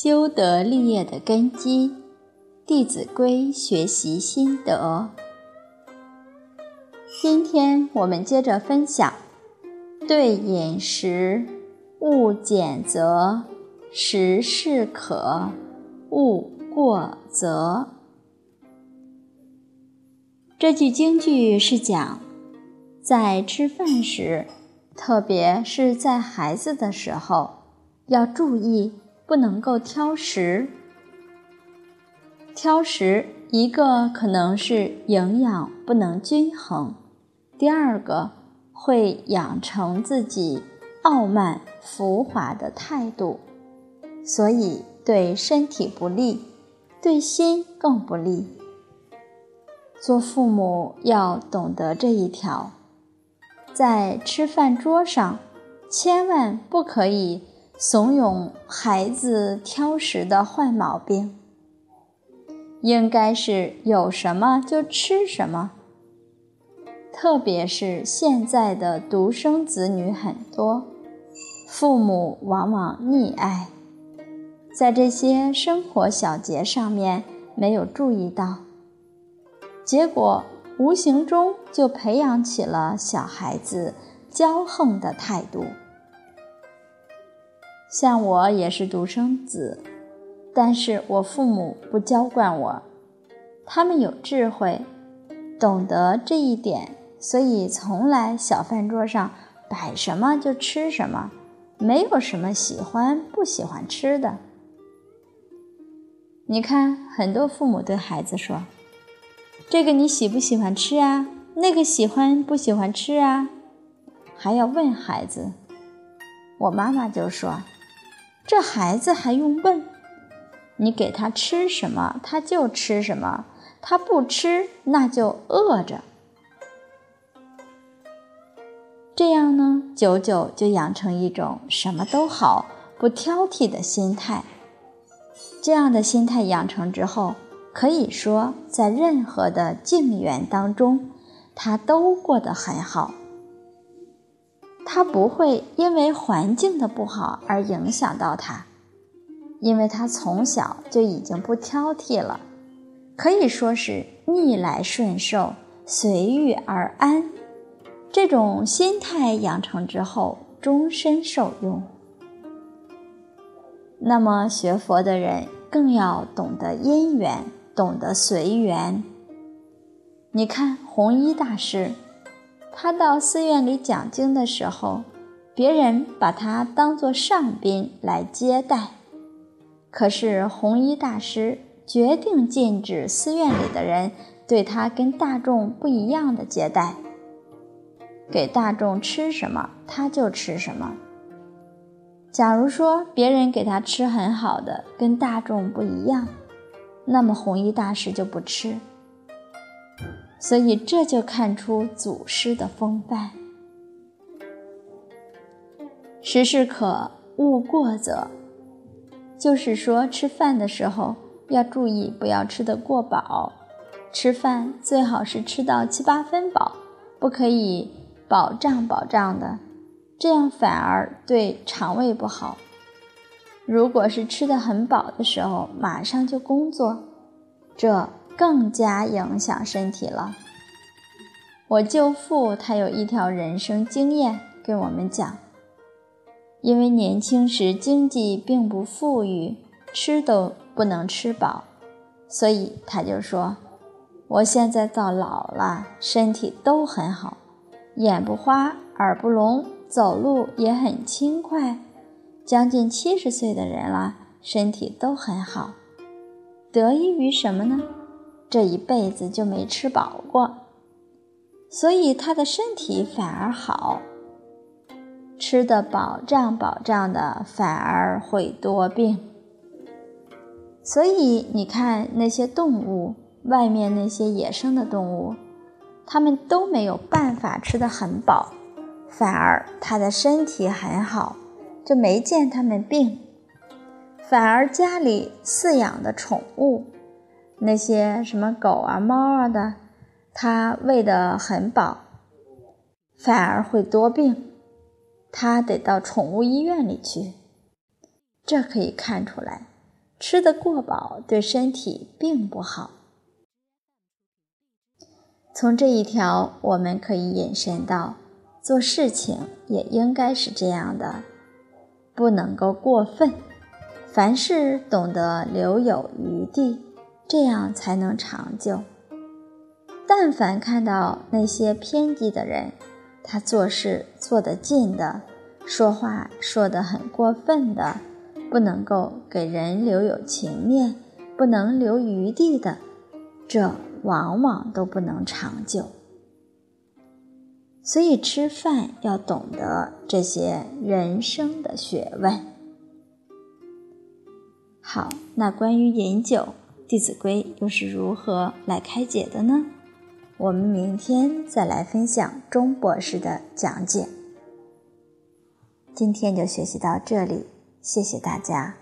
修德立业的根基，《弟子规》学习心得。今天我们接着分享：对饮食，勿拣择；食适可，勿过则。这句京剧是讲，在吃饭时，特别是在孩子的时候，要注意不能够挑食。挑食，一个可能是营养不能均衡。第二个会养成自己傲慢浮华的态度，所以对身体不利，对心更不利。做父母要懂得这一条，在吃饭桌上，千万不可以怂恿孩子挑食的坏毛病，应该是有什么就吃什么。特别是现在的独生子女很多，父母往往溺爱，在这些生活小节上面没有注意到，结果无形中就培养起了小孩子骄横的态度。像我也是独生子，但是我父母不娇惯我，他们有智慧，懂得这一点。所以，从来小饭桌上摆什么就吃什么，没有什么喜欢不喜欢吃的。你看，很多父母对孩子说：“这个你喜不喜欢吃啊？那个喜欢不喜欢吃啊？”还要问孩子。我妈妈就说：“这孩子还用问？你给他吃什么，他就吃什么；他不吃，那就饿着。”这样呢，久久就养成一种什么都好、不挑剔的心态。这样的心态养成之后，可以说在任何的境缘当中，他都过得很好。他不会因为环境的不好而影响到他，因为他从小就已经不挑剔了，可以说是逆来顺受、随遇而安。这种心态养成之后，终身受用。那么学佛的人更要懂得因缘，懂得随缘。你看弘一大师，他到寺院里讲经的时候，别人把他当作上宾来接待，可是弘一大师决定禁止寺院里的人对他跟大众不一样的接待。给大众吃什么，他就吃什么。假如说别人给他吃很好的，跟大众不一样，那么弘一大师就不吃。所以这就看出祖师的风范。食适可，勿过则，就是说吃饭的时候要注意，不要吃得过饱。吃饭最好是吃到七八分饱，不可以。饱胀饱胀的，这样反而对肠胃不好。如果是吃的很饱的时候，马上就工作，这更加影响身体了。我舅父他有一条人生经验跟我们讲，因为年轻时经济并不富裕，吃都不能吃饱，所以他就说：“我现在到老了，身体都很好。”眼不花，耳不聋，走路也很轻快，将近七十岁的人了，身体都很好，得益于什么呢？这一辈子就没吃饱过，所以他的身体反而好。吃的饱胀饱胀的，反而会多病。所以你看那些动物，外面那些野生的动物。他们都没有办法吃得很饱，反而他的身体很好，就没见他们病。反而家里饲养的宠物，那些什么狗啊、猫啊的，他喂得很饱，反而会多病，他得到宠物医院里去。这可以看出来，吃得过饱对身体并不好。从这一条，我们可以引申到，做事情也应该是这样的，不能够过分，凡事懂得留有余地，这样才能长久。但凡看到那些偏激的人，他做事做得尽的，说话说得很过分的，不能够给人留有情面，不能留余地的，这。往往都不能长久，所以吃饭要懂得这些人生的学问。好，那关于饮酒，《弟子规》又是如何来开解的呢？我们明天再来分享钟博士的讲解。今天就学习到这里，谢谢大家。